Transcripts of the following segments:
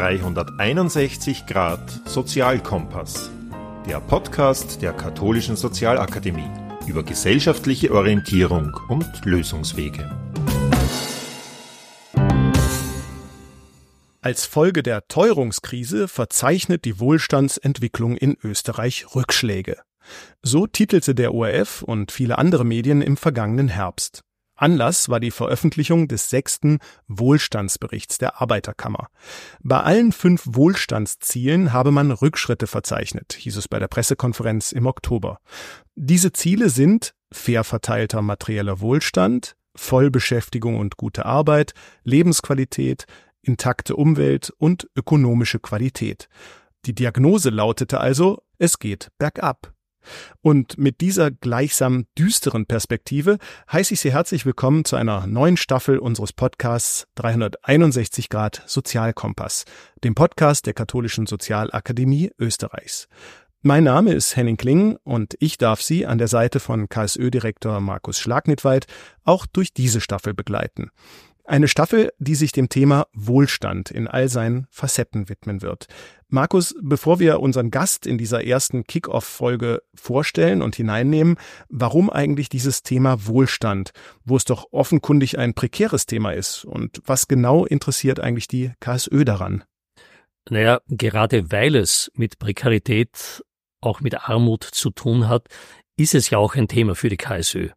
361 Grad Sozialkompass, der Podcast der Katholischen Sozialakademie über gesellschaftliche Orientierung und Lösungswege. Als Folge der Teuerungskrise verzeichnet die Wohlstandsentwicklung in Österreich Rückschläge. So titelte der ORF und viele andere Medien im vergangenen Herbst. Anlass war die Veröffentlichung des sechsten Wohlstandsberichts der Arbeiterkammer. Bei allen fünf Wohlstandszielen habe man Rückschritte verzeichnet, hieß es bei der Pressekonferenz im Oktober. Diese Ziele sind fair verteilter materieller Wohlstand, Vollbeschäftigung und gute Arbeit, Lebensqualität, intakte Umwelt und ökonomische Qualität. Die Diagnose lautete also, es geht bergab. Und mit dieser gleichsam düsteren Perspektive heiße ich Sie herzlich willkommen zu einer neuen Staffel unseres Podcasts 361 Grad Sozialkompass, dem Podcast der Katholischen Sozialakademie Österreichs. Mein Name ist Henning Kling und ich darf Sie an der Seite von KSÖ-Direktor Markus Schlagnitweit auch durch diese Staffel begleiten. Eine Staffel, die sich dem Thema Wohlstand in all seinen Facetten widmen wird. Markus, bevor wir unseren Gast in dieser ersten Kick-Off-Folge vorstellen und hineinnehmen, warum eigentlich dieses Thema Wohlstand, wo es doch offenkundig ein prekäres Thema ist und was genau interessiert eigentlich die KSÖ daran? Naja, gerade weil es mit Prekarität, auch mit Armut zu tun hat, ist es ja auch ein Thema für die KSÖ.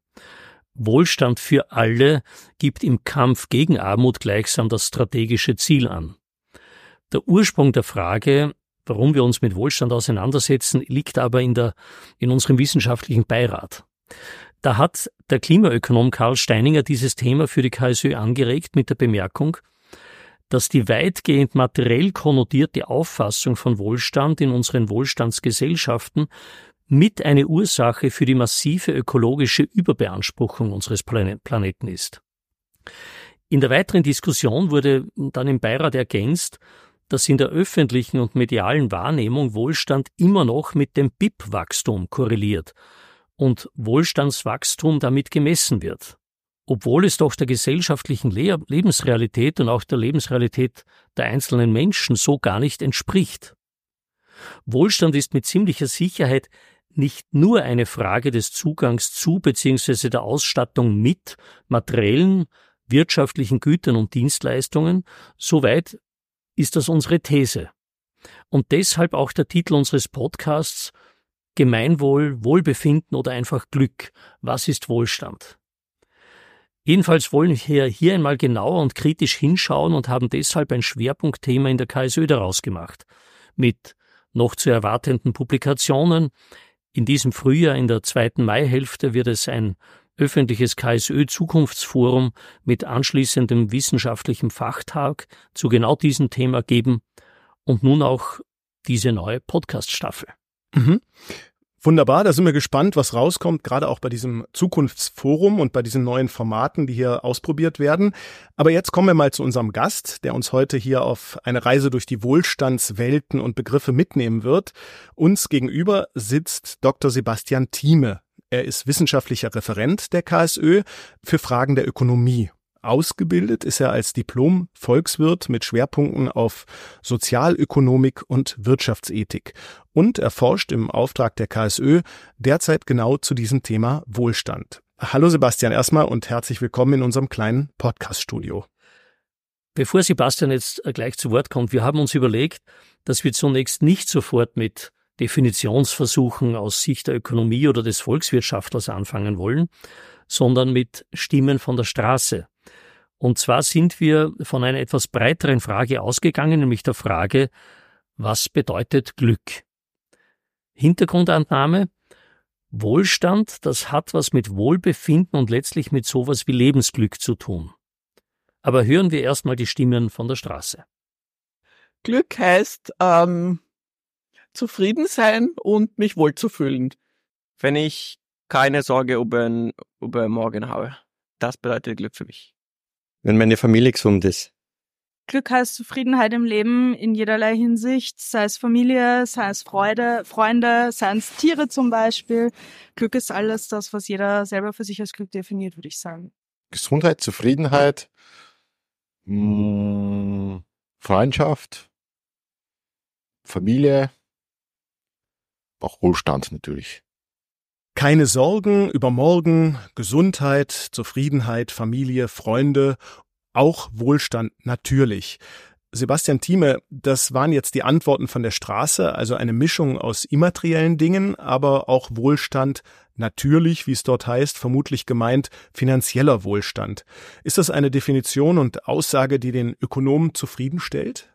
Wohlstand für alle gibt im Kampf gegen Armut gleichsam das strategische Ziel an. Der Ursprung der Frage, warum wir uns mit Wohlstand auseinandersetzen, liegt aber in, der, in unserem wissenschaftlichen Beirat. Da hat der Klimaökonom Karl Steininger dieses Thema für die KSÖ angeregt mit der Bemerkung, dass die weitgehend materiell konnotierte Auffassung von Wohlstand in unseren Wohlstandsgesellschaften mit eine Ursache für die massive ökologische Überbeanspruchung unseres Planeten ist. In der weiteren Diskussion wurde dann im Beirat ergänzt, dass in der öffentlichen und medialen Wahrnehmung Wohlstand immer noch mit dem BIP-Wachstum korreliert und Wohlstandswachstum damit gemessen wird, obwohl es doch der gesellschaftlichen Le Lebensrealität und auch der Lebensrealität der einzelnen Menschen so gar nicht entspricht. Wohlstand ist mit ziemlicher Sicherheit nicht nur eine Frage des Zugangs zu bzw. der Ausstattung mit materiellen, wirtschaftlichen Gütern und Dienstleistungen, soweit ist das unsere These. Und deshalb auch der Titel unseres Podcasts Gemeinwohl, Wohlbefinden oder einfach Glück. Was ist Wohlstand? Jedenfalls wollen wir hier einmal genauer und kritisch hinschauen und haben deshalb ein Schwerpunktthema in der KSÖ daraus gemacht. Mit noch zu erwartenden Publikationen, in diesem Frühjahr, in der zweiten Maihälfte, wird es ein öffentliches KSÖ-Zukunftsforum mit anschließendem wissenschaftlichem Fachtag zu genau diesem Thema geben und nun auch diese neue Podcast-Staffel. Mhm. Wunderbar, da sind wir gespannt, was rauskommt, gerade auch bei diesem Zukunftsforum und bei diesen neuen Formaten, die hier ausprobiert werden. Aber jetzt kommen wir mal zu unserem Gast, der uns heute hier auf eine Reise durch die Wohlstandswelten und Begriffe mitnehmen wird. Uns gegenüber sitzt Dr. Sebastian Thieme. Er ist wissenschaftlicher Referent der KSÖ für Fragen der Ökonomie Ausgebildet ist er als Diplom-Volkswirt mit Schwerpunkten auf Sozialökonomik und Wirtschaftsethik und erforscht im Auftrag der KSÖ derzeit genau zu diesem Thema Wohlstand. Hallo Sebastian erstmal und herzlich willkommen in unserem kleinen Podcast-Studio. Bevor Sebastian jetzt gleich zu Wort kommt, wir haben uns überlegt, dass wir zunächst nicht sofort mit Definitionsversuchen aus Sicht der Ökonomie oder des Volkswirtschaftlers anfangen wollen, sondern mit Stimmen von der Straße. Und zwar sind wir von einer etwas breiteren Frage ausgegangen, nämlich der Frage, was bedeutet Glück? Hintergrundannahme, Wohlstand, das hat was mit Wohlbefinden und letztlich mit sowas wie Lebensglück zu tun. Aber hören wir erstmal die Stimmen von der Straße. Glück heißt ähm, zufrieden sein und mich wohlzufühlen. Wenn ich keine Sorge über, über morgen habe. Das bedeutet Glück für mich wenn meine Familie gesund ist. Glück heißt Zufriedenheit im Leben in jederlei Hinsicht, sei es Familie, sei es Freude, Freunde, seien es Tiere zum Beispiel. Glück ist alles das, was jeder selber für sich als Glück definiert, würde ich sagen. Gesundheit, Zufriedenheit, mh, mm, Freundschaft, Familie, auch Wohlstand natürlich. Keine Sorgen über morgen, Gesundheit, Zufriedenheit, Familie, Freunde, auch Wohlstand natürlich. Sebastian Thieme, das waren jetzt die Antworten von der Straße, also eine Mischung aus immateriellen Dingen, aber auch Wohlstand, natürlich, wie es dort heißt, vermutlich gemeint finanzieller Wohlstand. Ist das eine Definition und Aussage, die den Ökonomen zufriedenstellt?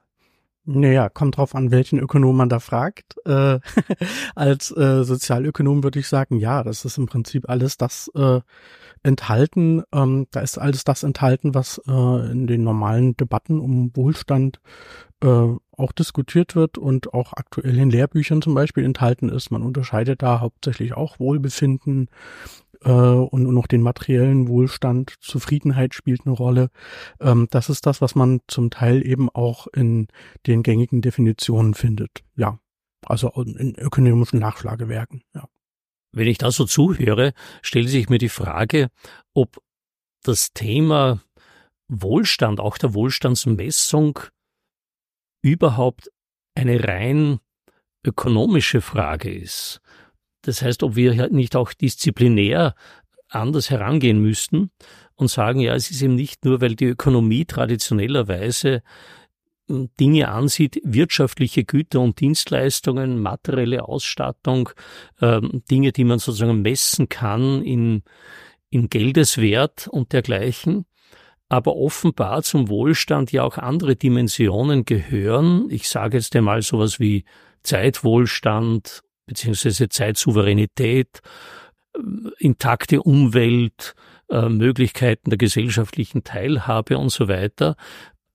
Naja, kommt drauf an, welchen Ökonom man da fragt. Äh, als äh, Sozialökonom würde ich sagen, ja, das ist im Prinzip alles das äh, enthalten. Ähm, da ist alles das enthalten, was äh, in den normalen Debatten um Wohlstand äh, auch diskutiert wird und auch aktuell in Lehrbüchern zum Beispiel enthalten ist. Man unterscheidet da hauptsächlich auch Wohlbefinden, äh, und, und noch den materiellen Wohlstand, Zufriedenheit spielt eine Rolle. Ähm, das ist das, was man zum Teil eben auch in den gängigen Definitionen findet. Ja, also in ökonomischen Nachschlagewerken. Ja. Wenn ich da so zuhöre, stellt sich mir die Frage, ob das Thema Wohlstand, auch der Wohlstandsmessung, überhaupt eine rein ökonomische Frage ist. Das heißt, ob wir nicht auch disziplinär anders herangehen müssten und sagen, ja, es ist eben nicht nur, weil die Ökonomie traditionellerweise hm, Dinge ansieht, wirtschaftliche Güter und Dienstleistungen, materielle Ausstattung, äh, Dinge, die man sozusagen messen kann in, in Geldeswert und dergleichen. Aber offenbar zum Wohlstand ja auch andere Dimensionen gehören. Ich sage jetzt einmal sowas wie Zeitwohlstand beziehungsweise Zeitsouveränität, äh, intakte Umwelt, äh, Möglichkeiten der gesellschaftlichen Teilhabe und so weiter,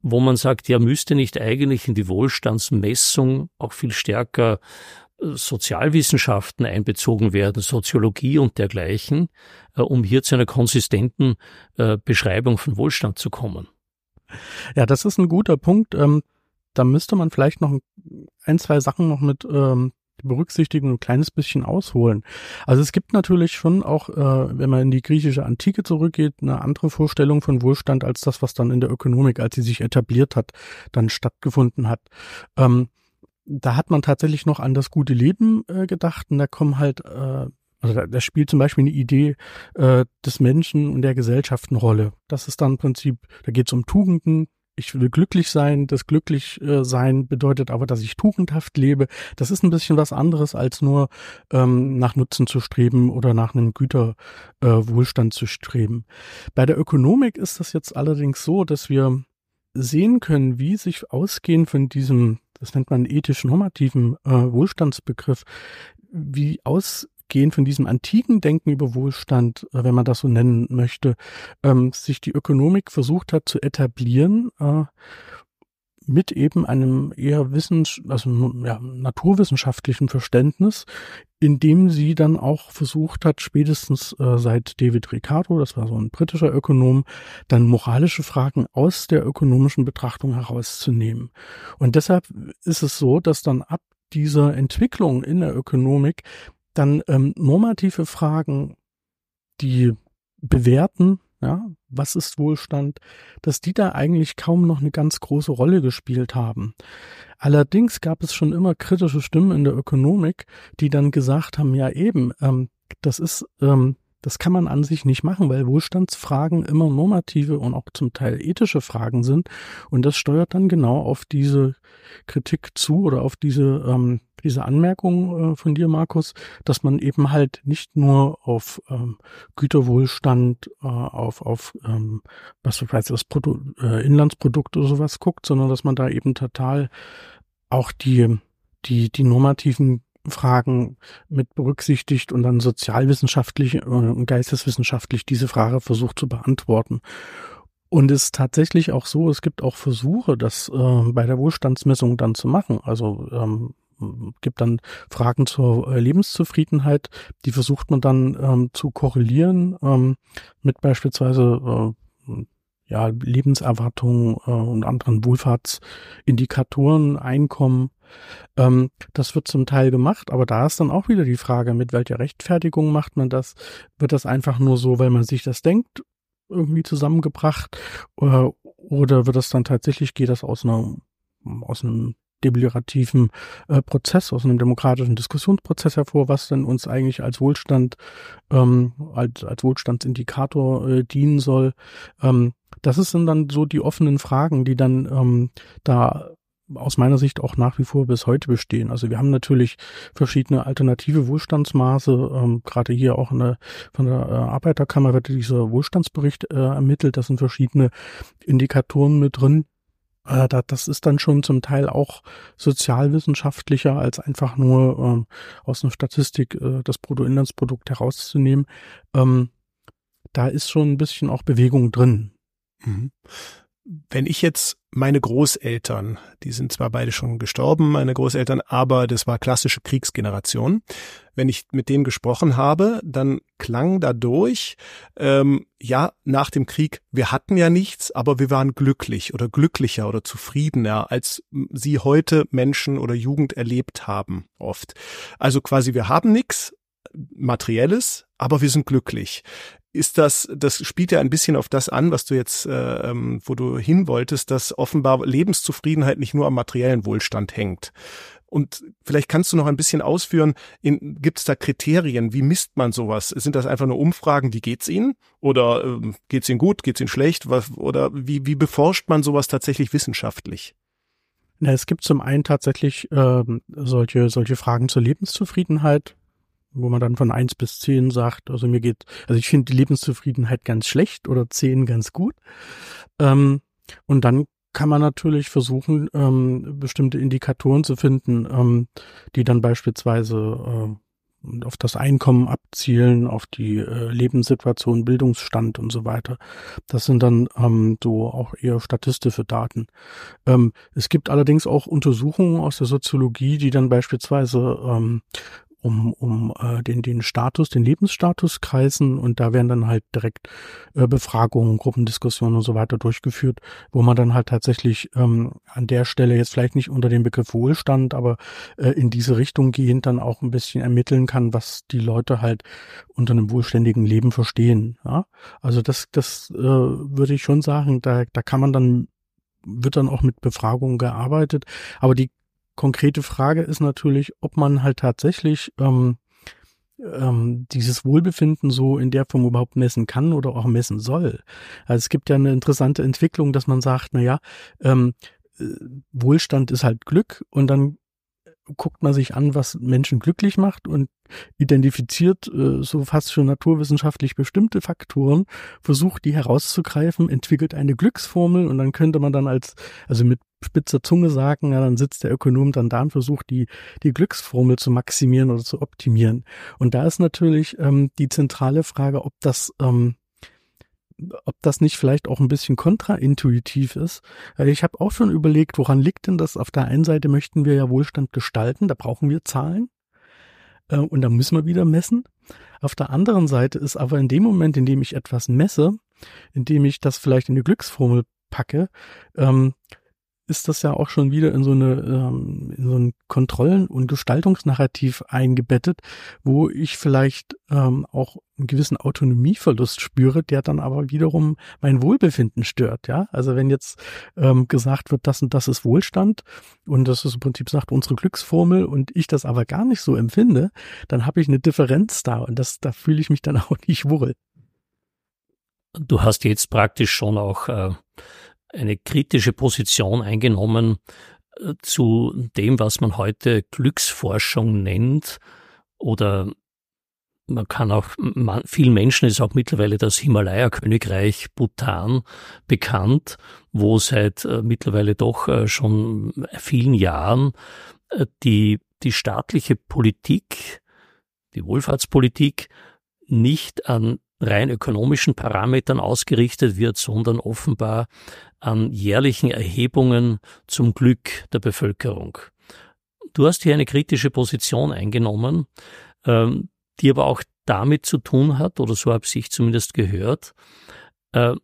wo man sagt, ja, müsste nicht eigentlich in die Wohlstandsmessung auch viel stärker äh, Sozialwissenschaften einbezogen werden, Soziologie und dergleichen, um hier zu einer konsistenten Beschreibung von Wohlstand zu kommen. Ja, das ist ein guter Punkt. Ähm, da müsste man vielleicht noch ein, zwei Sachen noch mit ähm, berücksichtigen und ein kleines bisschen ausholen. Also es gibt natürlich schon auch, äh, wenn man in die griechische Antike zurückgeht, eine andere Vorstellung von Wohlstand als das, was dann in der Ökonomik, als sie sich etabliert hat, dann stattgefunden hat. Ähm, da hat man tatsächlich noch an das gute Leben äh, gedacht und da kommen halt äh, also da, da spielt zum Beispiel eine Idee äh, des Menschen und der Gesellschaft eine Rolle. Das ist dann im Prinzip, da geht es um Tugenden, ich will glücklich sein. Das glücklich äh, sein bedeutet aber, dass ich tugendhaft lebe. Das ist ein bisschen was anderes, als nur ähm, nach Nutzen zu streben oder nach einem Güterwohlstand äh, zu streben. Bei der Ökonomik ist das jetzt allerdings so, dass wir sehen können, wie sich ausgehend von diesem, das nennt man ethisch-normativen äh, Wohlstandsbegriff, wie aus gehen von diesem antiken Denken über Wohlstand, äh, wenn man das so nennen möchte, ähm, sich die Ökonomik versucht hat zu etablieren, äh, mit eben einem eher wissens also ja, naturwissenschaftlichen Verständnis, in dem sie dann auch versucht hat, spätestens äh, seit David Ricardo, das war so ein britischer Ökonom, dann moralische Fragen aus der ökonomischen Betrachtung herauszunehmen. Und deshalb ist es so, dass dann ab dieser Entwicklung in der Ökonomik dann ähm, normative Fragen, die bewerten, ja, was ist Wohlstand, dass die da eigentlich kaum noch eine ganz große Rolle gespielt haben. Allerdings gab es schon immer kritische Stimmen in der Ökonomik, die dann gesagt haben, ja eben, ähm, das ist ähm, das kann man an sich nicht machen, weil Wohlstandsfragen immer normative und auch zum Teil ethische Fragen sind. Und das steuert dann genau auf diese Kritik zu oder auf diese, ähm, diese Anmerkung äh, von dir, Markus, dass man eben halt nicht nur auf ähm, Güterwohlstand, äh, auf, auf ähm, was weiß das Produ äh, Inlandsprodukt oder sowas guckt, sondern dass man da eben total auch die, die, die normativen Fragen mit berücksichtigt und dann sozialwissenschaftlich äh, und geisteswissenschaftlich diese Frage versucht zu beantworten. Und es ist tatsächlich auch so, es gibt auch Versuche, das äh, bei der Wohlstandsmessung dann zu machen. Also ähm, gibt dann Fragen zur äh, Lebenszufriedenheit, die versucht man dann ähm, zu korrelieren ähm, mit beispielsweise äh, ja, Lebenserwartung äh, und anderen Wohlfahrtsindikatoren, Einkommen. Ähm, das wird zum Teil gemacht, aber da ist dann auch wieder die Frage, mit welcher Rechtfertigung macht man das? Wird das einfach nur so, weil man sich das denkt, irgendwie zusammengebracht? Oder, oder wird das dann tatsächlich, geht das aus einer, aus einem deliberativen äh, Prozess, aus einem demokratischen Diskussionsprozess hervor, was denn uns eigentlich als Wohlstand, ähm, als, als Wohlstandsindikator äh, dienen soll. Ähm, das sind dann so die offenen Fragen, die dann ähm, da aus meiner Sicht auch nach wie vor bis heute bestehen. Also wir haben natürlich verschiedene alternative Wohlstandsmaße. Ähm, gerade hier auch der, von der äh, Arbeiterkammer wird dieser Wohlstandsbericht äh, ermittelt. Da sind verschiedene Indikatoren mit drin. Äh, da, das ist dann schon zum Teil auch sozialwissenschaftlicher als einfach nur ähm, aus einer Statistik äh, das Bruttoinlandsprodukt herauszunehmen. Ähm, da ist schon ein bisschen auch Bewegung drin. Mhm. Wenn ich jetzt meine Großeltern, die sind zwar beide schon gestorben, meine Großeltern, aber das war klassische Kriegsgeneration. Wenn ich mit denen gesprochen habe, dann klang dadurch, ähm, ja, nach dem Krieg, wir hatten ja nichts, aber wir waren glücklich oder glücklicher oder zufriedener, als sie heute Menschen oder Jugend erlebt haben, oft. Also quasi, wir haben nichts, Materielles, aber wir sind glücklich ist das, das spielt ja ein bisschen auf das an, was du jetzt, äh, ähm, wo du hin wolltest, dass offenbar Lebenszufriedenheit nicht nur am materiellen Wohlstand hängt. Und vielleicht kannst du noch ein bisschen ausführen, gibt es da Kriterien, wie misst man sowas? Sind das einfach nur Umfragen, wie geht's Ihnen? Oder äh, geht's Ihnen gut, geht's Ihnen schlecht? Was, oder wie, wie beforscht man sowas tatsächlich wissenschaftlich? Na, es gibt zum einen tatsächlich äh, solche, solche Fragen zur Lebenszufriedenheit, wo man dann von eins bis zehn sagt, also mir geht, also ich finde die Lebenszufriedenheit ganz schlecht oder zehn ganz gut. Ähm, und dann kann man natürlich versuchen, ähm, bestimmte Indikatoren zu finden, ähm, die dann beispielsweise äh, auf das Einkommen abzielen, auf die äh, Lebenssituation, Bildungsstand und so weiter. Das sind dann ähm, so auch eher statistische Daten. Ähm, es gibt allerdings auch Untersuchungen aus der Soziologie, die dann beispielsweise ähm, um, um äh, den, den Status, den Lebensstatus kreisen und da werden dann halt direkt äh, Befragungen, Gruppendiskussionen und so weiter durchgeführt, wo man dann halt tatsächlich ähm, an der Stelle jetzt vielleicht nicht unter dem Begriff Wohlstand, aber äh, in diese Richtung gehend dann auch ein bisschen ermitteln kann, was die Leute halt unter einem wohlständigen Leben verstehen. Ja? Also das, das äh, würde ich schon sagen, da, da kann man dann wird dann auch mit Befragungen gearbeitet. Aber die konkrete Frage ist natürlich, ob man halt tatsächlich ähm, ähm, dieses Wohlbefinden so in der Form überhaupt messen kann oder auch messen soll. Also es gibt ja eine interessante Entwicklung, dass man sagt, na ja, ähm, äh, Wohlstand ist halt Glück und dann guckt man sich an, was Menschen glücklich macht und identifiziert äh, so fast schon naturwissenschaftlich bestimmte Faktoren, versucht die herauszugreifen, entwickelt eine Glücksformel und dann könnte man dann als, also mit spitzer Zunge sagen, ja, dann sitzt der Ökonom dann da und versucht die, die Glücksformel zu maximieren oder zu optimieren. Und da ist natürlich ähm, die zentrale Frage, ob das ähm, ob das nicht vielleicht auch ein bisschen kontraintuitiv ist. Ich habe auch schon überlegt, woran liegt denn das? Auf der einen Seite möchten wir ja Wohlstand gestalten, da brauchen wir Zahlen äh, und da müssen wir wieder messen. Auf der anderen Seite ist aber in dem Moment, in dem ich etwas messe, in dem ich das vielleicht in die Glücksformel packe, ähm, ist das ja auch schon wieder in so eine ähm, in so ein Kontrollen- und Gestaltungsnarrativ eingebettet, wo ich vielleicht ähm, auch einen gewissen Autonomieverlust spüre, der dann aber wiederum mein Wohlbefinden stört. Ja, also wenn jetzt ähm, gesagt wird, das und das ist Wohlstand und das ist im Prinzip sagt unsere Glücksformel und ich das aber gar nicht so empfinde, dann habe ich eine Differenz da und das da fühle ich mich dann auch nicht wohl. Du hast jetzt praktisch schon auch äh, eine kritische Position eingenommen äh, zu dem, was man heute Glücksforschung nennt. Oder man kann auch, man, vielen Menschen ist auch mittlerweile das Himalaya-Königreich Bhutan bekannt, wo seit äh, mittlerweile doch äh, schon vielen Jahren äh, die, die staatliche Politik, die Wohlfahrtspolitik nicht an rein ökonomischen Parametern ausgerichtet wird, sondern offenbar an jährlichen Erhebungen zum Glück der Bevölkerung. Du hast hier eine kritische Position eingenommen, ähm, die aber auch damit zu tun hat, oder so habe ich zumindest gehört, äh,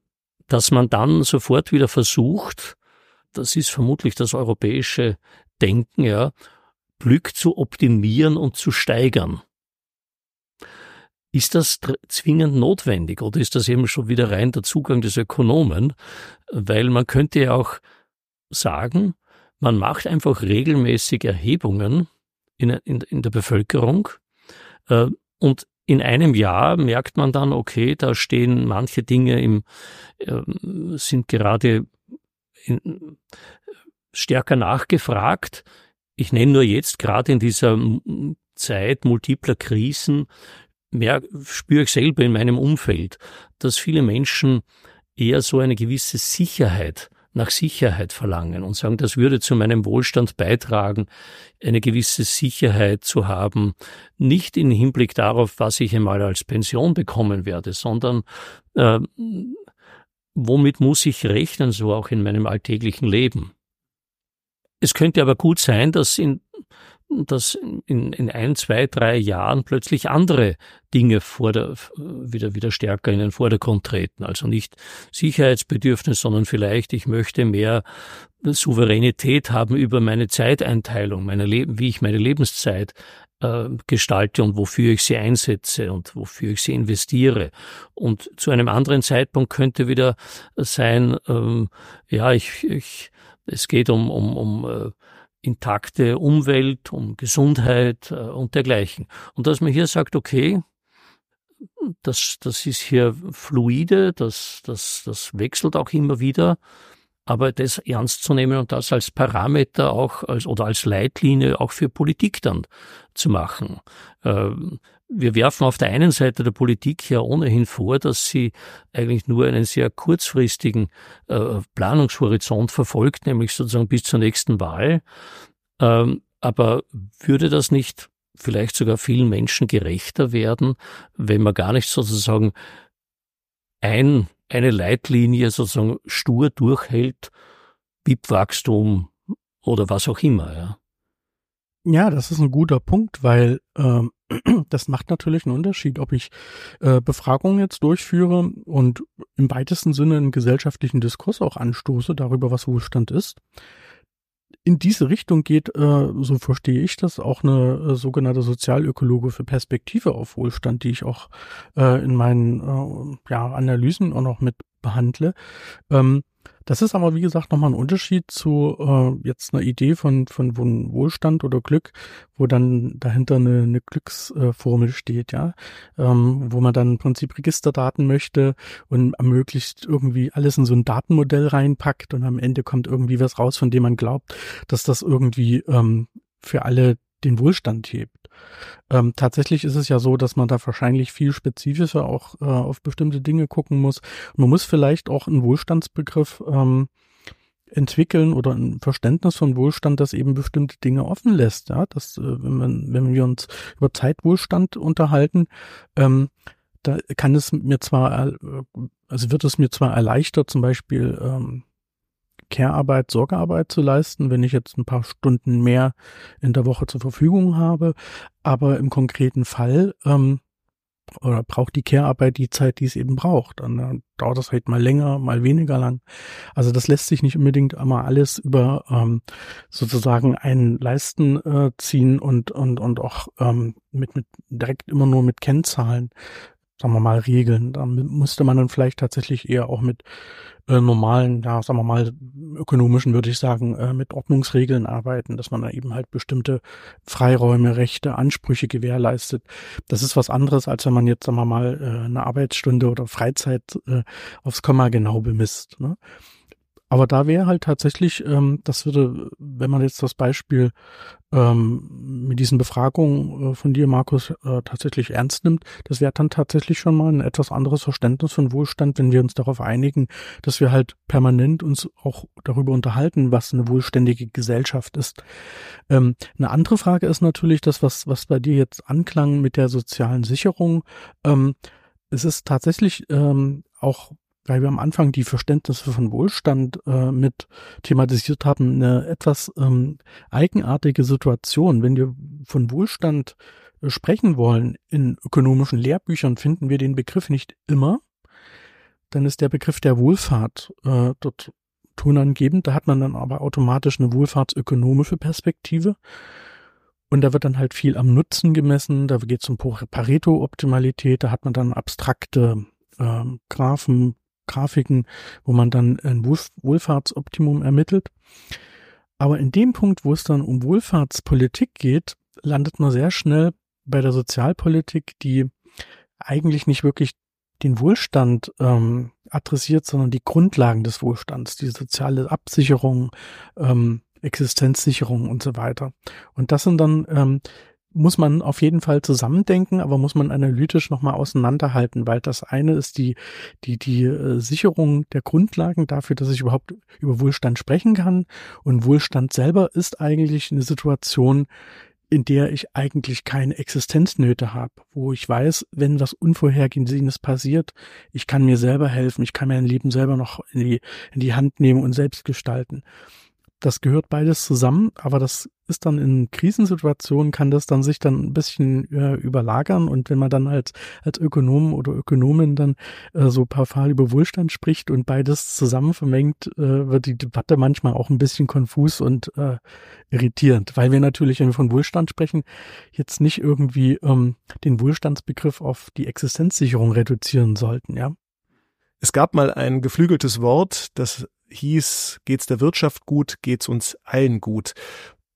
dass man dann sofort wieder versucht, das ist vermutlich das europäische Denken, ja, Glück zu optimieren und zu steigern. Ist das zwingend notwendig oder ist das eben schon wieder rein der Zugang des Ökonomen? Weil man könnte ja auch sagen, man macht einfach regelmäßig Erhebungen in, in, in der Bevölkerung äh, und in einem Jahr merkt man dann, okay, da stehen manche Dinge im, äh, sind gerade in, stärker nachgefragt. Ich nenne nur jetzt gerade in dieser Zeit multipler Krisen, mehr spüre ich selber in meinem Umfeld, dass viele Menschen eher so eine gewisse Sicherheit nach Sicherheit verlangen und sagen, das würde zu meinem Wohlstand beitragen, eine gewisse Sicherheit zu haben, nicht im Hinblick darauf, was ich einmal als Pension bekommen werde, sondern äh, womit muss ich rechnen, so auch in meinem alltäglichen Leben. Es könnte aber gut sein, dass in dass in, in ein, zwei, drei Jahren plötzlich andere Dinge vor der, wieder, wieder stärker in den Vordergrund treten. Also nicht Sicherheitsbedürfnis, sondern vielleicht, ich möchte mehr Souveränität haben über meine Zeiteinteilung, meine Leben, wie ich meine Lebenszeit äh, gestalte und wofür ich sie einsetze und wofür ich sie investiere. Und zu einem anderen Zeitpunkt könnte wieder sein, ähm, ja, ich, ich, es geht um, um, um äh, intakte Umwelt, um Gesundheit äh, und dergleichen. Und dass man hier sagt, okay, das, das ist hier fluide, das, das, das wechselt auch immer wieder, aber das ernst zu nehmen und das als Parameter auch als, oder als Leitlinie auch für Politik dann zu machen. Ähm, wir werfen auf der einen Seite der Politik ja ohnehin vor, dass sie eigentlich nur einen sehr kurzfristigen äh, Planungshorizont verfolgt, nämlich sozusagen bis zur nächsten Wahl. Ähm, aber würde das nicht vielleicht sogar vielen Menschen gerechter werden, wenn man gar nicht sozusagen ein, eine Leitlinie sozusagen stur durchhält, BIP-Wachstum oder was auch immer, ja? Ja, das ist ein guter Punkt, weil ähm, das macht natürlich einen Unterschied, ob ich äh, Befragungen jetzt durchführe und im weitesten Sinne einen gesellschaftlichen Diskurs auch anstoße darüber, was Wohlstand ist. In diese Richtung geht, äh, so verstehe ich das, auch eine äh, sogenannte sozialökologische Perspektive auf Wohlstand, die ich auch äh, in meinen äh, ja, Analysen auch noch mit behandle. Ähm, das ist aber, wie gesagt, nochmal ein Unterschied zu äh, jetzt einer Idee von, von Wohlstand oder Glück, wo dann dahinter eine, eine Glücksformel steht, ja, ähm, wo man dann im Prinzip Registerdaten möchte und ermöglicht irgendwie alles in so ein Datenmodell reinpackt und am Ende kommt irgendwie was raus, von dem man glaubt, dass das irgendwie ähm, für alle den Wohlstand hebt. Ähm, tatsächlich ist es ja so, dass man da wahrscheinlich viel spezifischer auch äh, auf bestimmte Dinge gucken muss. Man muss vielleicht auch einen Wohlstandsbegriff ähm, entwickeln oder ein Verständnis von Wohlstand, das eben bestimmte Dinge offen lässt. Ja, dass äh, wenn, man, wenn wir uns über Zeitwohlstand unterhalten, ähm, da kann es mir zwar, äh, also wird es mir zwar erleichtert, zum Beispiel ähm, Care-Arbeit, Sorgearbeit zu leisten, wenn ich jetzt ein paar Stunden mehr in der Woche zur Verfügung habe. Aber im konkreten Fall ähm, oder braucht die Care-Arbeit die Zeit, die es eben braucht. Und dann dauert das halt mal länger, mal weniger lang. Also das lässt sich nicht unbedingt einmal alles über ähm, sozusagen einen Leisten äh, ziehen und und und auch ähm, mit mit direkt immer nur mit Kennzahlen sagen wir mal, regeln. Da müsste man dann vielleicht tatsächlich eher auch mit äh, normalen, ja, sagen wir mal, ökonomischen, würde ich sagen, äh, mit Ordnungsregeln arbeiten, dass man da eben halt bestimmte Freiräume, Rechte, Ansprüche gewährleistet. Das ist was anderes, als wenn man jetzt, sagen wir mal, äh, eine Arbeitsstunde oder Freizeit äh, aufs Komma genau bemisst. Ne? Aber da wäre halt tatsächlich, ähm, das würde, wenn man jetzt das Beispiel ähm, mit diesen Befragungen äh, von dir, Markus, äh, tatsächlich ernst nimmt, das wäre dann tatsächlich schon mal ein etwas anderes Verständnis von Wohlstand, wenn wir uns darauf einigen, dass wir halt permanent uns auch darüber unterhalten, was eine wohlständige Gesellschaft ist. Ähm, eine andere Frage ist natürlich das, was, was bei dir jetzt anklang mit der sozialen Sicherung. Ähm, es ist tatsächlich ähm, auch weil wir am Anfang die Verständnisse von Wohlstand äh, mit thematisiert haben, eine etwas ähm, eigenartige Situation. Wenn wir von Wohlstand äh, sprechen wollen in ökonomischen Lehrbüchern, finden wir den Begriff nicht immer. Dann ist der Begriff der Wohlfahrt äh, dort tonangebend. Da hat man dann aber automatisch eine wohlfahrtsökonomische Perspektive. Und da wird dann halt viel am Nutzen gemessen, da geht es um Pareto-Optimalität, da hat man dann abstrakte äh, Graphen, Grafiken, wo man dann ein Wohlfahrtsoptimum ermittelt. Aber in dem Punkt, wo es dann um Wohlfahrtspolitik geht, landet man sehr schnell bei der Sozialpolitik, die eigentlich nicht wirklich den Wohlstand ähm, adressiert, sondern die Grundlagen des Wohlstands, die soziale Absicherung, ähm, Existenzsicherung und so weiter. Und das sind dann ähm, muss man auf jeden Fall zusammendenken, aber muss man analytisch nochmal auseinanderhalten, weil das eine ist die, die, die äh, Sicherung der Grundlagen dafür, dass ich überhaupt über Wohlstand sprechen kann. Und Wohlstand selber ist eigentlich eine Situation, in der ich eigentlich keine Existenznöte habe, wo ich weiß, wenn was Unvorhergesehenes passiert, ich kann mir selber helfen, ich kann mein Leben selber noch in die, in die Hand nehmen und selbst gestalten das gehört beides zusammen, aber das ist dann in Krisensituationen, kann das dann sich dann ein bisschen äh, überlagern und wenn man dann als, als Ökonom oder Ökonomin dann äh, so pauschal über Wohlstand spricht und beides zusammen vermengt, äh, wird die Debatte manchmal auch ein bisschen konfus und äh, irritierend, weil wir natürlich, wenn wir von Wohlstand sprechen, jetzt nicht irgendwie ähm, den Wohlstandsbegriff auf die Existenzsicherung reduzieren sollten, ja. Es gab mal ein geflügeltes Wort, das hieß, geht's der Wirtschaft gut, geht's uns allen gut.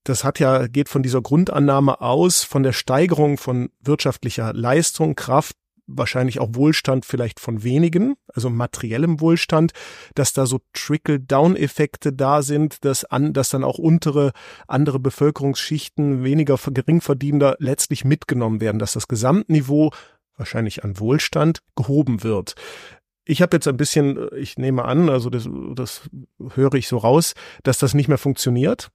Das hat ja, geht von dieser Grundannahme aus, von der Steigerung von wirtschaftlicher Leistung, Kraft, wahrscheinlich auch Wohlstand vielleicht von wenigen, also materiellem Wohlstand, dass da so Trickle-Down-Effekte da sind, dass, an, dass dann auch untere, andere Bevölkerungsschichten, weniger Geringverdienender letztlich mitgenommen werden, dass das Gesamtniveau wahrscheinlich an Wohlstand gehoben wird. Ich habe jetzt ein bisschen, ich nehme an, also das, das höre ich so raus, dass das nicht mehr funktioniert,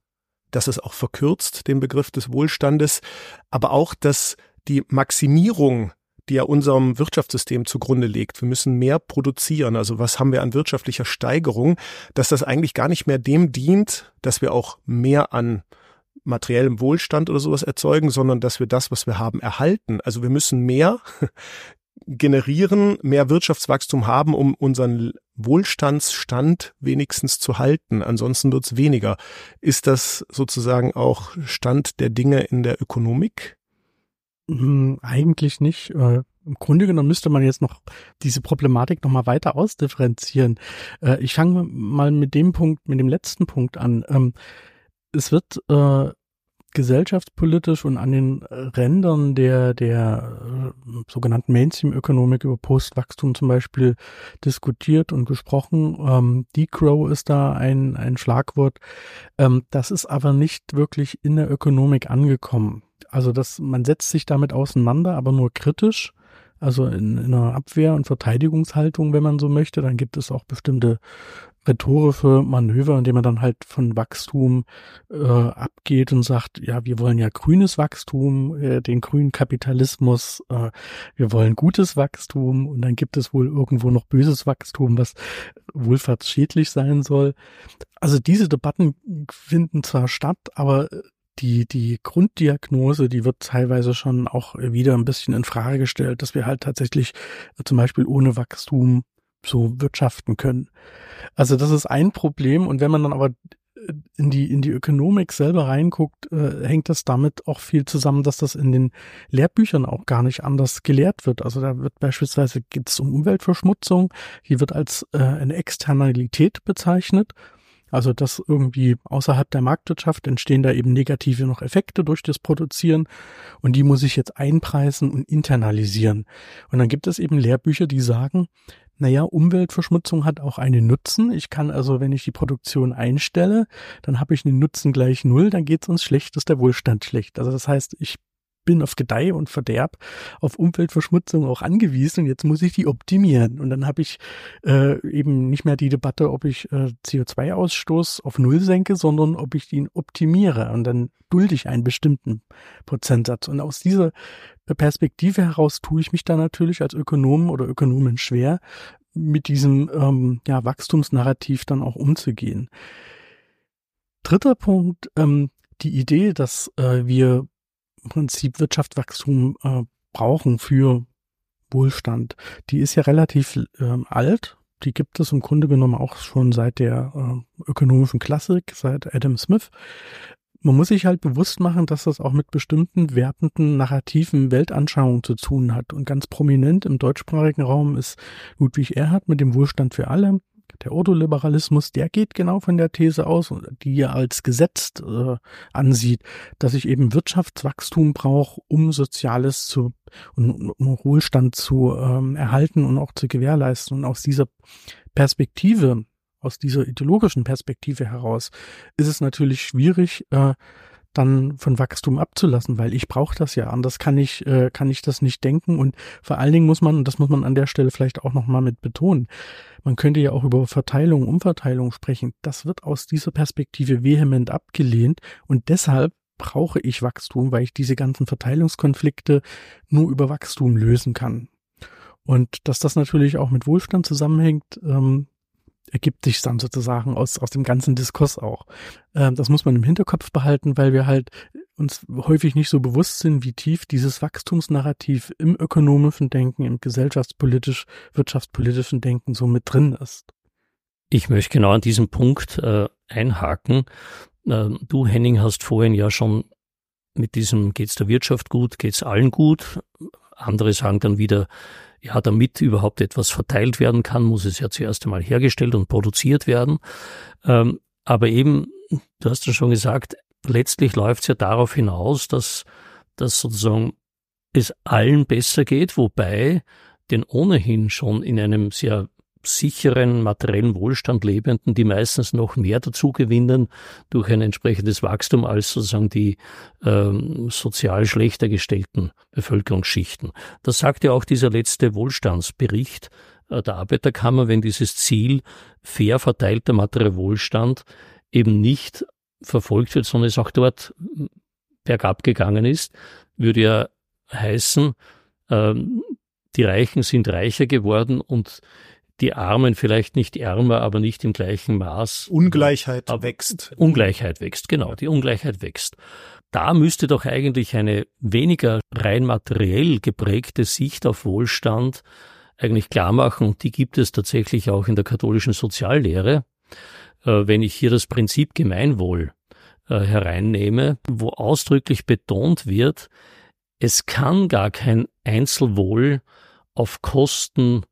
dass es auch verkürzt den Begriff des Wohlstandes, aber auch, dass die Maximierung, die ja unserem Wirtschaftssystem zugrunde liegt, wir müssen mehr produzieren, also was haben wir an wirtschaftlicher Steigerung, dass das eigentlich gar nicht mehr dem dient, dass wir auch mehr an materiellem Wohlstand oder sowas erzeugen, sondern dass wir das, was wir haben, erhalten. Also wir müssen mehr generieren, mehr Wirtschaftswachstum haben, um unseren Wohlstandsstand wenigstens zu halten. Ansonsten wird es weniger. Ist das sozusagen auch Stand der Dinge in der Ökonomik? Hm, eigentlich nicht. Äh, Im Grunde genommen müsste man jetzt noch diese Problematik noch mal weiter ausdifferenzieren. Äh, ich fange mal mit dem Punkt, mit dem letzten Punkt an. Ähm, es wird äh, gesellschaftspolitisch und an den Rändern der, der äh, sogenannten Mainstream-Ökonomik über Postwachstum zum Beispiel diskutiert und gesprochen. Ähm, Degrow ist da ein, ein Schlagwort. Ähm, das ist aber nicht wirklich in der Ökonomik angekommen. Also das, man setzt sich damit auseinander, aber nur kritisch also in, in einer Abwehr- und Verteidigungshaltung, wenn man so möchte. Dann gibt es auch bestimmte rhetorische Manöver, indem man dann halt von Wachstum äh, abgeht und sagt, ja, wir wollen ja grünes Wachstum, äh, den grünen Kapitalismus, äh, wir wollen gutes Wachstum und dann gibt es wohl irgendwo noch böses Wachstum, was wohlfahrtsschädlich sein soll. Also diese Debatten finden zwar statt, aber die, die Grunddiagnose, die wird teilweise schon auch wieder ein bisschen in Frage gestellt, dass wir halt tatsächlich zum Beispiel ohne Wachstum so wirtschaften können. Also das ist ein Problem. Und wenn man dann aber in die, in die Ökonomik selber reinguckt, äh, hängt das damit auch viel zusammen, dass das in den Lehrbüchern auch gar nicht anders gelehrt wird. Also da wird beispielsweise geht es um Umweltverschmutzung, die wird als äh, eine Externalität bezeichnet. Also dass irgendwie außerhalb der Marktwirtschaft entstehen da eben negative noch Effekte durch das Produzieren und die muss ich jetzt einpreisen und internalisieren. Und dann gibt es eben Lehrbücher, die sagen, naja, Umweltverschmutzung hat auch einen Nutzen. Ich kann also, wenn ich die Produktion einstelle, dann habe ich einen Nutzen gleich null, dann geht es uns schlecht, ist der Wohlstand schlecht. Also das heißt, ich bin auf Gedeih und Verderb, auf Umweltverschmutzung auch angewiesen und jetzt muss ich die optimieren. Und dann habe ich äh, eben nicht mehr die Debatte, ob ich äh, CO2-Ausstoß auf Null senke, sondern ob ich ihn optimiere. Und dann dulde ich einen bestimmten Prozentsatz. Und aus dieser Perspektive heraus tue ich mich da natürlich als Ökonom oder Ökonomin schwer, mit diesem ähm, ja, Wachstumsnarrativ dann auch umzugehen. Dritter Punkt, ähm, die Idee, dass äh, wir Prinzip Wirtschaftswachstum äh, brauchen für Wohlstand, die ist ja relativ äh, alt. Die gibt es im Grunde genommen auch schon seit der äh, ökonomischen Klassik, seit Adam Smith. Man muss sich halt bewusst machen, dass das auch mit bestimmten wertenden, narrativen Weltanschauungen zu tun hat. Und ganz prominent im deutschsprachigen Raum ist Ludwig Erhard mit dem Wohlstand für alle. Der Ordoliberalismus, der geht genau von der These aus, die er als gesetzt äh, ansieht, dass ich eben Wirtschaftswachstum brauche, um Soziales zu und um Wohlstand zu ähm, erhalten und auch zu gewährleisten. Und aus dieser Perspektive, aus dieser ideologischen Perspektive heraus, ist es natürlich schwierig, äh, dann von Wachstum abzulassen, weil ich brauche das ja. Anders kann ich, äh, kann ich das nicht denken. Und vor allen Dingen muss man, und das muss man an der Stelle vielleicht auch nochmal mit betonen, man könnte ja auch über Verteilung, Umverteilung sprechen. Das wird aus dieser Perspektive vehement abgelehnt und deshalb brauche ich Wachstum, weil ich diese ganzen Verteilungskonflikte nur über Wachstum lösen kann. Und dass das natürlich auch mit Wohlstand zusammenhängt, ähm, ergibt sich dann sozusagen aus, aus dem ganzen Diskurs auch. Ähm, das muss man im Hinterkopf behalten, weil wir halt uns häufig nicht so bewusst sind, wie tief dieses Wachstumsnarrativ im ökonomischen Denken, im gesellschaftspolitisch, wirtschaftspolitischen Denken so mit drin ist. Ich möchte genau an diesem Punkt äh, einhaken. Äh, du, Henning, hast vorhin ja schon mit diesem geht's der Wirtschaft gut, geht's allen gut. Andere sagen dann wieder, ja, damit überhaupt etwas verteilt werden kann, muss es ja zuerst einmal hergestellt und produziert werden. Ähm, aber eben, du hast ja schon gesagt, letztlich läuft es ja darauf hinaus, dass, dass sozusagen es allen besser geht, wobei den ohnehin schon in einem sehr sicheren materiellen Wohlstand lebenden, die meistens noch mehr dazu gewinnen durch ein entsprechendes Wachstum als sozusagen die ähm, sozial schlechter gestellten Bevölkerungsschichten. Das sagt ja auch dieser letzte Wohlstandsbericht äh, der Arbeiterkammer, wenn dieses Ziel fair verteilter materieller Wohlstand eben nicht verfolgt wird, sondern es auch dort bergab gegangen ist, würde ja heißen, ähm, die Reichen sind reicher geworden und die Armen vielleicht nicht ärmer, aber nicht im gleichen Maß. Ungleichheit aber wächst. Ungleichheit wächst, genau, die Ungleichheit wächst. Da müsste doch eigentlich eine weniger rein materiell geprägte Sicht auf Wohlstand eigentlich klar machen, und die gibt es tatsächlich auch in der katholischen Soziallehre, äh, wenn ich hier das Prinzip Gemeinwohl äh, hereinnehme, wo ausdrücklich betont wird, es kann gar kein Einzelwohl auf Kosten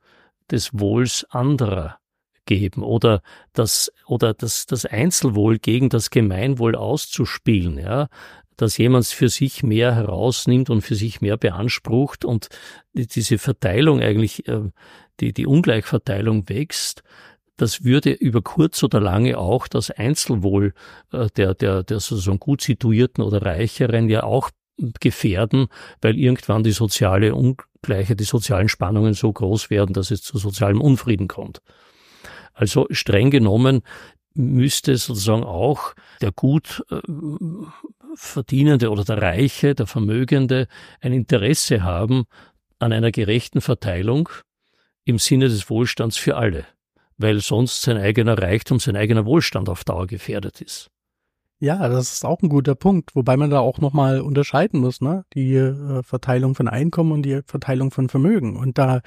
des Wohls anderer geben oder das oder das das Einzelwohl gegen das Gemeinwohl auszuspielen, ja, dass jemand für sich mehr herausnimmt und für sich mehr beansprucht und diese Verteilung eigentlich äh, die die Ungleichverteilung wächst, das würde über kurz oder lange auch das Einzelwohl äh, der der der sozusagen gut situierten oder reicheren ja auch gefährden, weil irgendwann die soziale Ungleichheit, die sozialen Spannungen so groß werden, dass es zu sozialem Unfrieden kommt. Also streng genommen müsste sozusagen auch der gut äh, verdienende oder der Reiche, der Vermögende ein Interesse haben an einer gerechten Verteilung im Sinne des Wohlstands für alle, weil sonst sein eigener Reichtum, sein eigener Wohlstand auf Dauer gefährdet ist. Ja, das ist auch ein guter Punkt, wobei man da auch nochmal unterscheiden muss, ne? Die äh, Verteilung von Einkommen und die Verteilung von Vermögen. Und da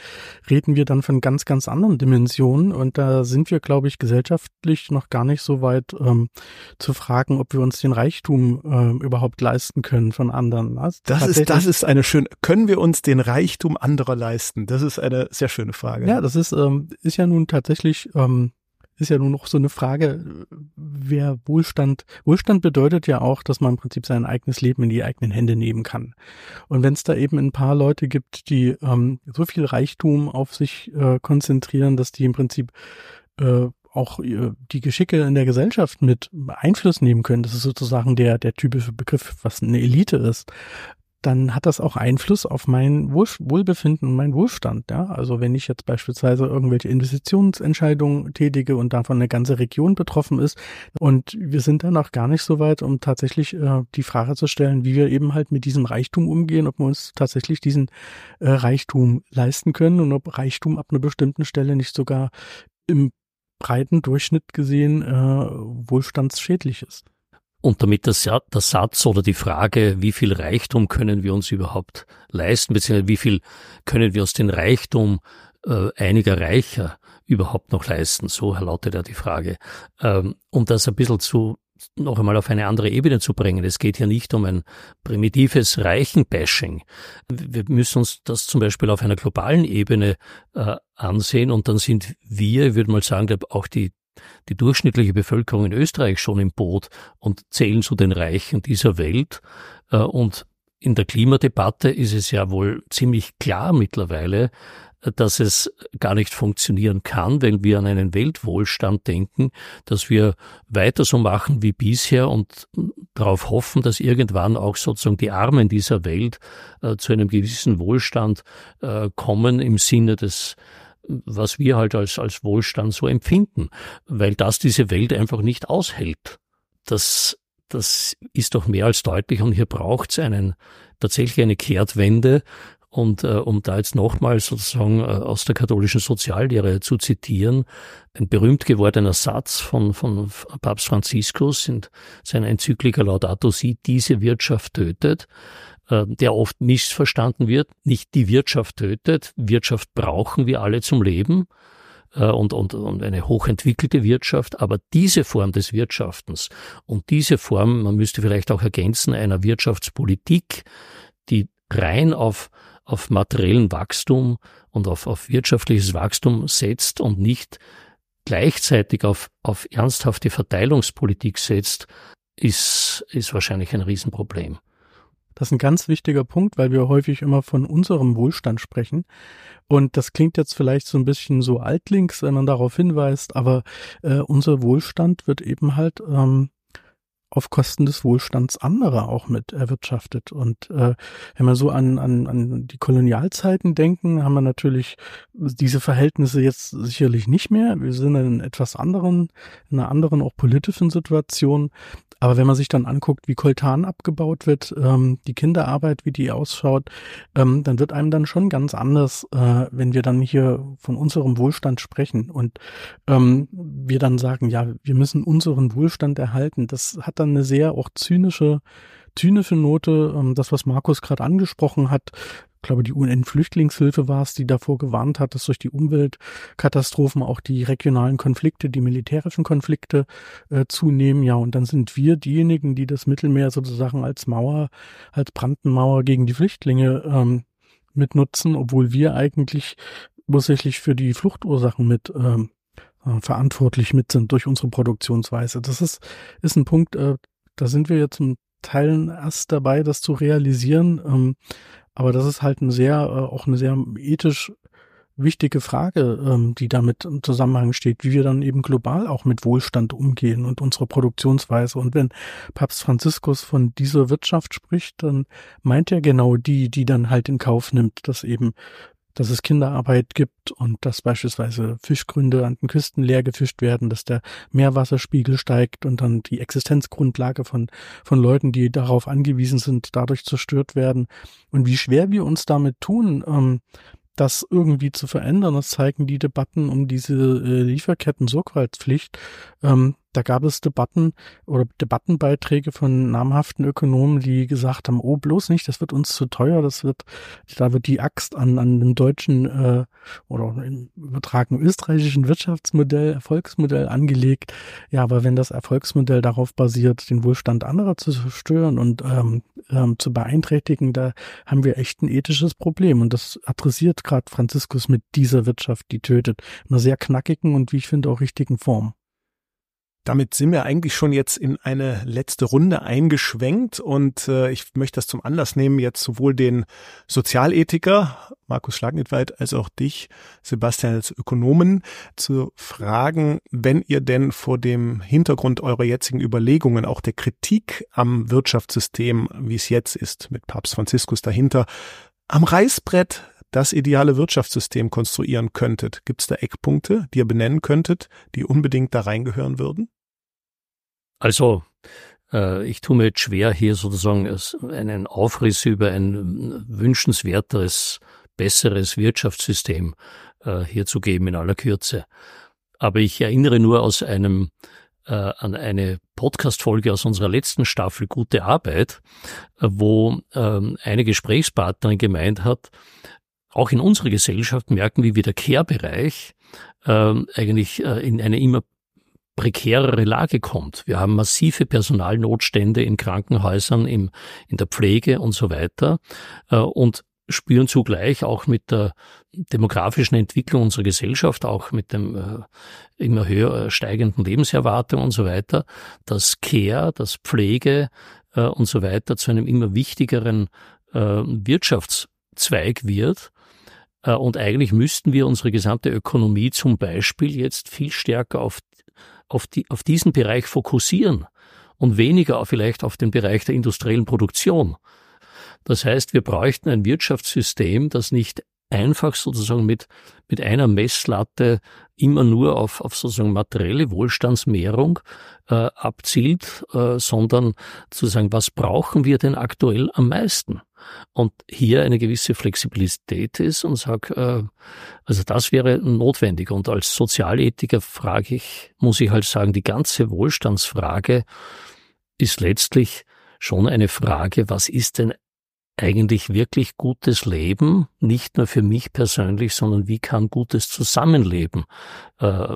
reden wir dann von ganz, ganz anderen Dimensionen. Und da sind wir, glaube ich, gesellschaftlich noch gar nicht so weit ähm, zu fragen, ob wir uns den Reichtum ähm, überhaupt leisten können von anderen. Also das ist, das ist eine schöne, können wir uns den Reichtum anderer leisten? Das ist eine sehr schöne Frage. Ja, das ist, ähm, ist ja nun tatsächlich ähm, ist ja nur noch so eine Frage, wer Wohlstand, Wohlstand bedeutet ja auch, dass man im Prinzip sein eigenes Leben in die eigenen Hände nehmen kann. Und wenn es da eben ein paar Leute gibt, die ähm, so viel Reichtum auf sich äh, konzentrieren, dass die im Prinzip äh, auch äh, die Geschicke in der Gesellschaft mit Einfluss nehmen können. Das ist sozusagen der, der typische Begriff, was eine Elite ist dann hat das auch Einfluss auf mein Wohl Wohlbefinden und meinen Wohlstand. Ja? Also wenn ich jetzt beispielsweise irgendwelche Investitionsentscheidungen tätige und davon eine ganze Region betroffen ist und wir sind dann auch gar nicht so weit, um tatsächlich äh, die Frage zu stellen, wie wir eben halt mit diesem Reichtum umgehen, ob wir uns tatsächlich diesen äh, Reichtum leisten können und ob Reichtum ab einer bestimmten Stelle nicht sogar im breiten Durchschnitt gesehen äh, wohlstandsschädlich ist. Und damit der, Satz oder die Frage, wie viel Reichtum können wir uns überhaupt leisten, beziehungsweise wie viel können wir uns den Reichtum äh, einiger Reicher überhaupt noch leisten, so lautet ja die Frage. Ähm, um das ein bisschen zu noch einmal auf eine andere Ebene zu bringen. Es geht hier nicht um ein primitives Reichenbashing. Wir müssen uns das zum Beispiel auf einer globalen Ebene äh, ansehen und dann sind wir, ich würde mal sagen, auch die die durchschnittliche Bevölkerung in Österreich schon im Boot und zählen zu den Reichen dieser Welt. Äh, und in der Klimadebatte ist es ja wohl ziemlich klar mittlerweile, dass es gar nicht funktionieren kann, wenn wir an einen Weltwohlstand denken, dass wir weiter so machen wie bisher und darauf hoffen, dass irgendwann auch sozusagen die Armen dieser Welt äh, zu einem gewissen Wohlstand äh, kommen im Sinne des was wir halt als, als Wohlstand so empfinden, weil das diese Welt einfach nicht aushält. Das, das ist doch mehr als deutlich und hier braucht es einen, tatsächlich eine Kehrtwende, und äh, um da jetzt nochmal sozusagen äh, aus der katholischen Soziallehre zu zitieren, ein berühmt gewordener Satz von, von Papst Franziskus in seiner Enzyklika Laudato Si, diese Wirtschaft tötet, der oft missverstanden wird. Nicht die Wirtschaft tötet, Wirtschaft brauchen wir alle zum Leben äh, und, und, und eine hochentwickelte Wirtschaft, aber diese Form des Wirtschaftens und diese Form, man müsste vielleicht auch ergänzen, einer Wirtschaftspolitik, die rein auf auf materiellen Wachstum und auf, auf wirtschaftliches Wachstum setzt und nicht gleichzeitig auf, auf ernsthafte Verteilungspolitik setzt, ist, ist wahrscheinlich ein Riesenproblem. Das ist ein ganz wichtiger Punkt, weil wir häufig immer von unserem Wohlstand sprechen. Und das klingt jetzt vielleicht so ein bisschen so altlinks, wenn man darauf hinweist, aber äh, unser Wohlstand wird eben halt ähm, auf Kosten des Wohlstands anderer auch mit erwirtschaftet. Und äh, wenn wir so an, an, an die Kolonialzeiten denken, haben wir natürlich diese Verhältnisse jetzt sicherlich nicht mehr. Wir sind in etwas anderen, in einer anderen auch politischen Situation. Aber wenn man sich dann anguckt, wie Koltan abgebaut wird, ähm, die Kinderarbeit, wie die ausschaut, ähm, dann wird einem dann schon ganz anders, äh, wenn wir dann hier von unserem Wohlstand sprechen und ähm, wir dann sagen, ja, wir müssen unseren Wohlstand erhalten. Das hat dann eine sehr auch zynische zynische Note, ähm, das, was Markus gerade angesprochen hat, ich glaube, die UN-Flüchtlingshilfe war es, die davor gewarnt hat, dass durch die Umweltkatastrophen auch die regionalen Konflikte, die militärischen Konflikte äh, zunehmen. Ja, und dann sind wir diejenigen, die das Mittelmeer sozusagen als Mauer, als Brandenmauer gegen die Flüchtlinge ähm, mitnutzen, obwohl wir eigentlich ursächlich für die Fluchtursachen mit ähm, äh, verantwortlich mit sind durch unsere Produktionsweise. Das ist, ist ein Punkt, äh, da sind wir jetzt zum Teilen erst dabei, das zu realisieren. Ähm, aber das ist halt eine sehr, äh, auch eine sehr ethisch wichtige Frage, ähm, die damit im Zusammenhang steht, wie wir dann eben global auch mit Wohlstand umgehen und unsere Produktionsweise. Und wenn Papst Franziskus von dieser Wirtschaft spricht, dann meint er genau die, die dann halt in Kauf nimmt, dass eben dass es Kinderarbeit gibt und dass beispielsweise Fischgründe an den Küsten leer gefischt werden, dass der Meerwasserspiegel steigt und dann die Existenzgrundlage von, von Leuten, die darauf angewiesen sind, dadurch zerstört werden. Und wie schwer wir uns damit tun, ähm, das irgendwie zu verändern, das zeigen die Debatten um diese äh, Lieferketten-Sorgfaltspflicht. Ähm, da gab es Debatten oder Debattenbeiträge von namhaften Ökonomen, die gesagt haben, oh, bloß nicht, das wird uns zu teuer, das wird, da wird die Axt an, an dem deutschen äh, oder im übertragenen österreichischen Wirtschaftsmodell, Erfolgsmodell angelegt. Ja, aber wenn das Erfolgsmodell darauf basiert, den Wohlstand anderer zu zerstören und ähm, ähm, zu beeinträchtigen, da haben wir echt ein ethisches Problem. Und das adressiert gerade Franziskus mit dieser Wirtschaft, die tötet, in einer sehr knackigen und wie ich finde auch richtigen Form. Damit sind wir eigentlich schon jetzt in eine letzte Runde eingeschwenkt und äh, ich möchte das zum Anlass nehmen, jetzt sowohl den Sozialethiker Markus Schlagnitweit als auch dich, Sebastian, als Ökonomen zu fragen, wenn ihr denn vor dem Hintergrund eurer jetzigen Überlegungen, auch der Kritik am Wirtschaftssystem, wie es jetzt ist, mit Papst Franziskus dahinter, am Reißbrett das ideale Wirtschaftssystem konstruieren könntet, gibt es da Eckpunkte, die ihr benennen könntet, die unbedingt da reingehören würden? Also, äh, ich tue mir jetzt schwer, hier sozusagen einen Aufriss über ein wünschenswerteres, besseres Wirtschaftssystem äh, hier zu geben in aller Kürze. Aber ich erinnere nur aus einem äh, an eine Podcast-Folge aus unserer letzten Staffel Gute Arbeit, wo ähm, eine Gesprächspartnerin gemeint hat, auch in unserer Gesellschaft merken wir, wie der Care-Bereich äh, eigentlich äh, in eine immer prekärere Lage kommt. Wir haben massive Personalnotstände in Krankenhäusern, im, in der Pflege und so weiter äh, und spüren zugleich auch mit der demografischen Entwicklung unserer Gesellschaft, auch mit dem äh, immer höher steigenden Lebenserwartung und so weiter, dass Care, dass Pflege äh, und so weiter zu einem immer wichtigeren äh, Wirtschaftszweig wird. Äh, und eigentlich müssten wir unsere gesamte Ökonomie zum Beispiel jetzt viel stärker auf, auf, die, auf diesen Bereich fokussieren und weniger vielleicht auf den Bereich der industriellen Produktion. Das heißt, wir bräuchten ein Wirtschaftssystem, das nicht einfach sozusagen mit, mit einer Messlatte immer nur auf, auf sozusagen materielle Wohlstandsmehrung äh, abzielt, äh, sondern zu sagen, was brauchen wir denn aktuell am meisten? Und hier eine gewisse Flexibilität ist und sag, äh, also das wäre notwendig. Und als Sozialethiker frage ich, muss ich halt sagen, die ganze Wohlstandsfrage ist letztlich schon eine Frage, was ist denn eigentlich wirklich gutes Leben, nicht nur für mich persönlich, sondern wie kann gutes Zusammenleben äh,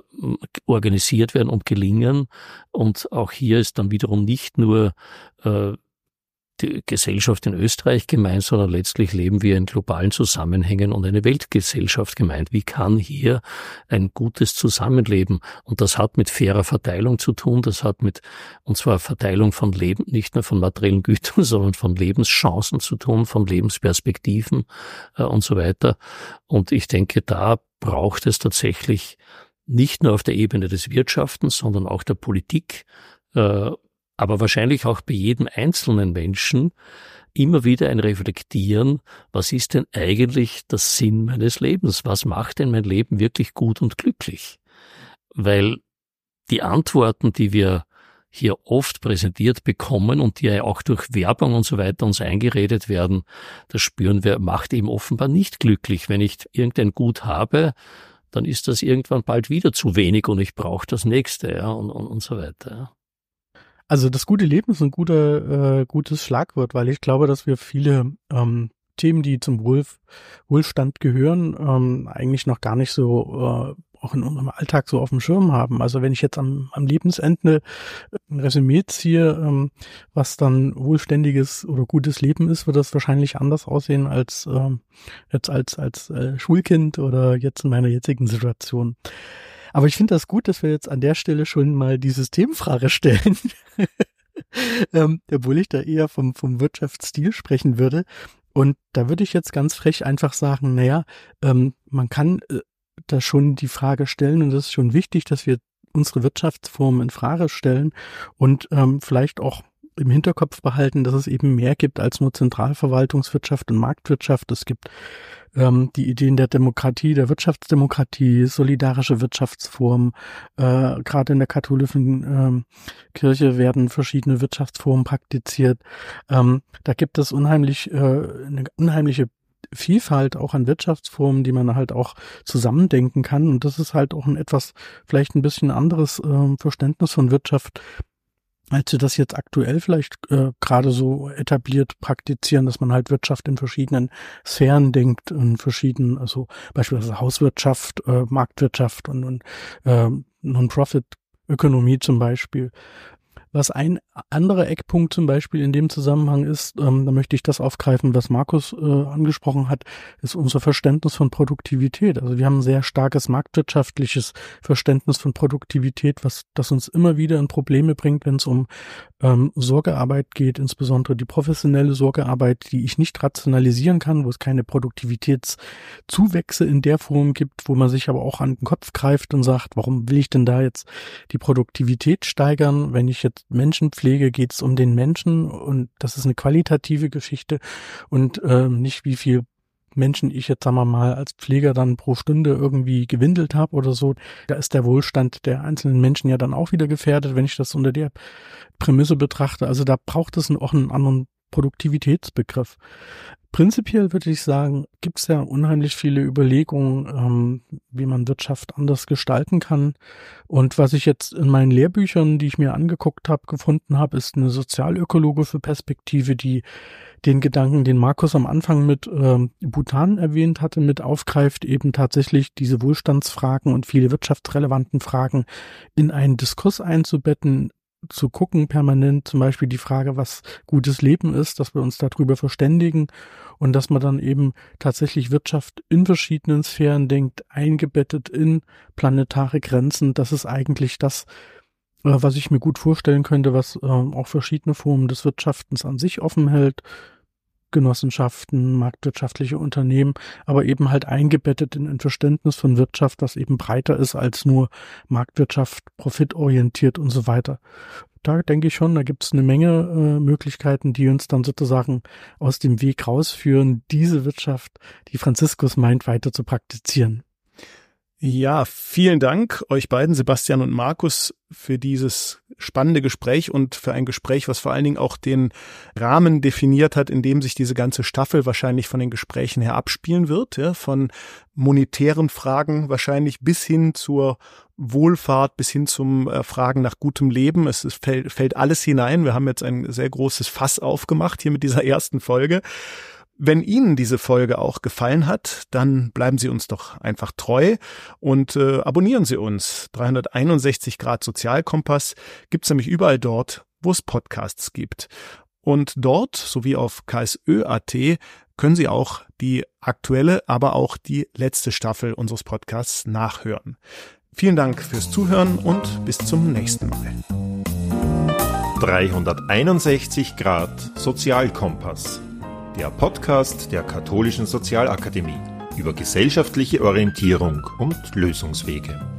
organisiert werden und gelingen. Und auch hier ist dann wiederum nicht nur äh, Gesellschaft in Österreich gemeint, sondern letztlich leben wir in globalen Zusammenhängen und eine Weltgesellschaft gemeint. Wie kann hier ein gutes Zusammenleben? Und das hat mit fairer Verteilung zu tun, das hat mit, und zwar Verteilung von Leben, nicht nur von materiellen Gütern, sondern von Lebenschancen zu tun, von Lebensperspektiven äh, und so weiter. Und ich denke, da braucht es tatsächlich nicht nur auf der Ebene des Wirtschaftens, sondern auch der Politik äh, aber wahrscheinlich auch bei jedem einzelnen Menschen immer wieder ein Reflektieren, was ist denn eigentlich der Sinn meines Lebens? Was macht denn mein Leben wirklich gut und glücklich? Weil die Antworten, die wir hier oft präsentiert bekommen und die ja auch durch Werbung und so weiter uns eingeredet werden, das spüren wir, macht eben offenbar nicht glücklich. Wenn ich irgendein Gut habe, dann ist das irgendwann bald wieder zu wenig und ich brauche das nächste, ja, und, und, und so weiter. Ja. Also das gute Leben ist ein guter, äh, gutes Schlagwort, weil ich glaube, dass wir viele ähm, Themen, die zum Wohl, Wohlstand gehören, ähm, eigentlich noch gar nicht so äh, auch in unserem Alltag so auf dem Schirm haben. Also wenn ich jetzt am, am Lebensende ein Resümee ziehe, ähm, was dann wohlständiges oder gutes Leben ist, wird das wahrscheinlich anders aussehen als ähm, jetzt als als äh, Schulkind oder jetzt in meiner jetzigen Situation. Aber ich finde das gut, dass wir jetzt an der Stelle schon mal die Systemfrage stellen. ähm, obwohl ich da eher vom, vom Wirtschaftsstil sprechen würde. Und da würde ich jetzt ganz frech einfach sagen, naja, ähm, man kann äh, da schon die Frage stellen und das ist schon wichtig, dass wir unsere Wirtschaftsformen in Frage stellen und ähm, vielleicht auch im Hinterkopf behalten, dass es eben mehr gibt als nur Zentralverwaltungswirtschaft und Marktwirtschaft. Es gibt ähm, die Ideen der Demokratie, der Wirtschaftsdemokratie, solidarische Wirtschaftsformen. Äh, Gerade in der katholischen ähm, Kirche werden verschiedene Wirtschaftsformen praktiziert. Ähm, da gibt es unheimlich äh, eine unheimliche Vielfalt auch an Wirtschaftsformen, die man halt auch zusammendenken kann. Und das ist halt auch ein etwas, vielleicht ein bisschen anderes äh, Verständnis von Wirtschaft, als sie das jetzt aktuell vielleicht äh, gerade so etabliert praktizieren, dass man halt Wirtschaft in verschiedenen Sphären denkt, in verschiedenen, also beispielsweise Hauswirtschaft, äh, Marktwirtschaft und, und äh, Non-Profit-Ökonomie zum Beispiel. Was ein anderer Eckpunkt zum Beispiel in dem Zusammenhang ist, ähm, da möchte ich das aufgreifen, was Markus äh, angesprochen hat, ist unser Verständnis von Produktivität. Also wir haben ein sehr starkes marktwirtschaftliches Verständnis von Produktivität, was das uns immer wieder in Probleme bringt, wenn es um ähm, Sorgearbeit geht, insbesondere die professionelle Sorgearbeit, die ich nicht rationalisieren kann, wo es keine Produktivitätszuwächse in der Form gibt, wo man sich aber auch an den Kopf greift und sagt, warum will ich denn da jetzt die Produktivität steigern, wenn ich jetzt Menschenpflege geht es um den Menschen und das ist eine qualitative Geschichte und äh, nicht wie viel Menschen ich jetzt sagen wir mal als Pfleger dann pro Stunde irgendwie gewindelt habe oder so, da ist der Wohlstand der einzelnen Menschen ja dann auch wieder gefährdet, wenn ich das unter der Prämisse betrachte. Also da braucht es auch einen anderen Produktivitätsbegriff. Prinzipiell würde ich sagen, gibt es ja unheimlich viele Überlegungen, ähm, wie man Wirtschaft anders gestalten kann. Und was ich jetzt in meinen Lehrbüchern, die ich mir angeguckt habe, gefunden habe, ist eine sozialökologische Perspektive, die den Gedanken, den Markus am Anfang mit ähm, Bhutan erwähnt hatte, mit aufgreift, eben tatsächlich diese Wohlstandsfragen und viele wirtschaftsrelevanten Fragen in einen Diskurs einzubetten, zu gucken permanent, zum Beispiel die Frage, was gutes Leben ist, dass wir uns darüber verständigen und dass man dann eben tatsächlich Wirtschaft in verschiedenen Sphären denkt, eingebettet in planetare Grenzen. Das ist eigentlich das, äh, was ich mir gut vorstellen könnte, was äh, auch verschiedene Formen des Wirtschaftens an sich offen hält. Genossenschaften, marktwirtschaftliche Unternehmen, aber eben halt eingebettet in ein Verständnis von Wirtschaft, das eben breiter ist als nur Marktwirtschaft, profitorientiert und so weiter. Da denke ich schon, da gibt es eine Menge äh, Möglichkeiten, die uns dann sozusagen aus dem Weg rausführen, diese Wirtschaft, die Franziskus meint, weiter zu praktizieren. Ja, vielen Dank euch beiden, Sebastian und Markus, für dieses spannende Gespräch und für ein Gespräch, was vor allen Dingen auch den Rahmen definiert hat, in dem sich diese ganze Staffel wahrscheinlich von den Gesprächen her abspielen wird, ja, von monetären Fragen wahrscheinlich bis hin zur Wohlfahrt, bis hin zum äh, Fragen nach gutem Leben. Es, es fällt, fällt alles hinein. Wir haben jetzt ein sehr großes Fass aufgemacht hier mit dieser ersten Folge. Wenn Ihnen diese Folge auch gefallen hat, dann bleiben Sie uns doch einfach treu und äh, abonnieren Sie uns. 361 Grad Sozialkompass gibt's nämlich überall dort, wo es Podcasts gibt. Und dort sowie auf ksö.at können Sie auch die aktuelle, aber auch die letzte Staffel unseres Podcasts nachhören. Vielen Dank fürs Zuhören und bis zum nächsten Mal. 361 Grad Sozialkompass der Podcast der Katholischen Sozialakademie über gesellschaftliche Orientierung und Lösungswege.